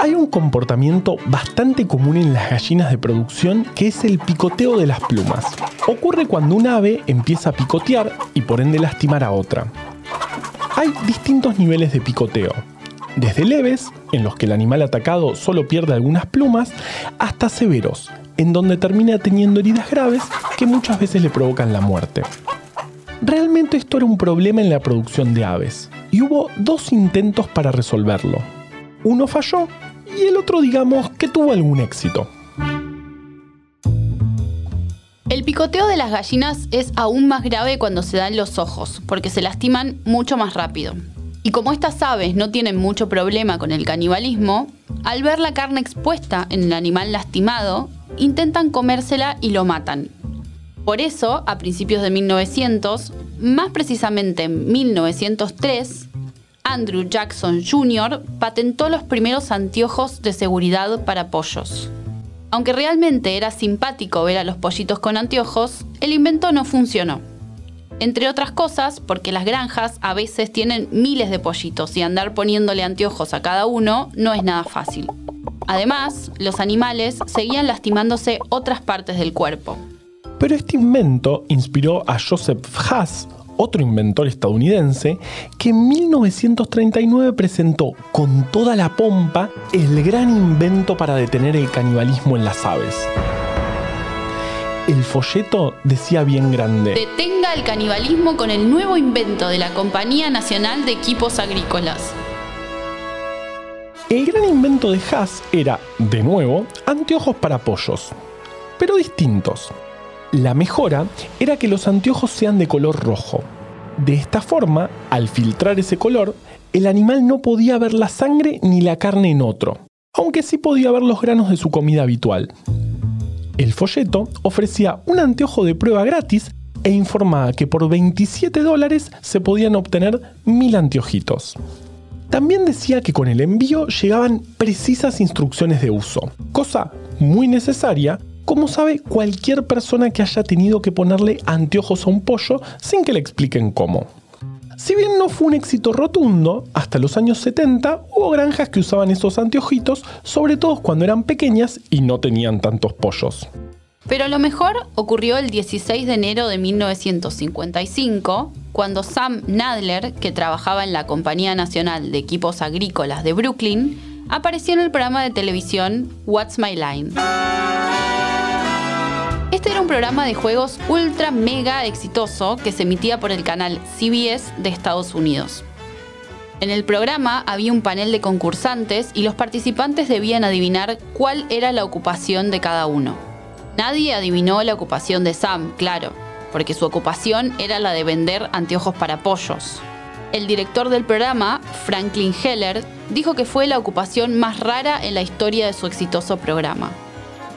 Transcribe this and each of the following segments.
Hay un comportamiento bastante común en las gallinas de producción que es el picoteo de las plumas. Ocurre cuando un ave empieza a picotear y por ende lastimar a otra. Hay distintos niveles de picoteo, desde leves, en los que el animal atacado solo pierde algunas plumas, hasta severos, en donde termina teniendo heridas graves que muchas veces le provocan la muerte. Realmente esto era un problema en la producción de aves, y hubo dos intentos para resolverlo. Uno falló y el otro digamos que tuvo algún éxito. El picoteo de las gallinas es aún más grave cuando se da en los ojos, porque se lastiman mucho más rápido. Y como estas aves no tienen mucho problema con el canibalismo, al ver la carne expuesta en el animal lastimado, intentan comérsela y lo matan. Por eso, a principios de 1900, más precisamente en 1903, Andrew Jackson Jr. patentó los primeros anteojos de seguridad para pollos. Aunque realmente era simpático ver a los pollitos con anteojos, el invento no funcionó. Entre otras cosas, porque las granjas a veces tienen miles de pollitos y andar poniéndole anteojos a cada uno no es nada fácil. Además, los animales seguían lastimándose otras partes del cuerpo. Pero este invento inspiró a Joseph Haas, otro inventor estadounidense, que en 1939 presentó con toda la pompa el gran invento para detener el canibalismo en las aves. El folleto decía bien grande. Detenga el canibalismo con el nuevo invento de la Compañía Nacional de Equipos Agrícolas. El gran invento de Haas era, de nuevo, anteojos para pollos, pero distintos. La mejora era que los anteojos sean de color rojo. De esta forma, al filtrar ese color, el animal no podía ver la sangre ni la carne en otro, aunque sí podía ver los granos de su comida habitual. El folleto ofrecía un anteojo de prueba gratis e informaba que por 27 dólares se podían obtener mil anteojitos. También decía que con el envío llegaban precisas instrucciones de uso, cosa muy necesaria como sabe cualquier persona que haya tenido que ponerle anteojos a un pollo sin que le expliquen cómo. Si bien no fue un éxito rotundo, hasta los años 70 hubo granjas que usaban esos anteojitos, sobre todo cuando eran pequeñas y no tenían tantos pollos. Pero lo mejor ocurrió el 16 de enero de 1955, cuando Sam Nadler, que trabajaba en la Compañía Nacional de Equipos Agrícolas de Brooklyn, apareció en el programa de televisión What's My Line. Este era un programa de juegos ultra mega exitoso que se emitía por el canal CBS de Estados Unidos. En el programa había un panel de concursantes y los participantes debían adivinar cuál era la ocupación de cada uno. Nadie adivinó la ocupación de Sam, claro, porque su ocupación era la de vender anteojos para pollos. El director del programa, Franklin Heller, dijo que fue la ocupación más rara en la historia de su exitoso programa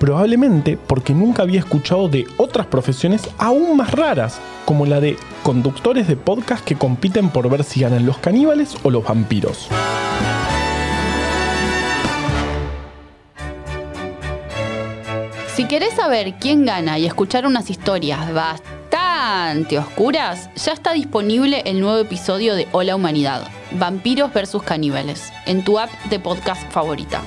probablemente porque nunca había escuchado de otras profesiones aún más raras, como la de conductores de podcast que compiten por ver si ganan los caníbales o los vampiros. Si querés saber quién gana y escuchar unas historias bastante oscuras, ya está disponible el nuevo episodio de Hola Humanidad, Vampiros vs Caníbales, en tu app de podcast favorita.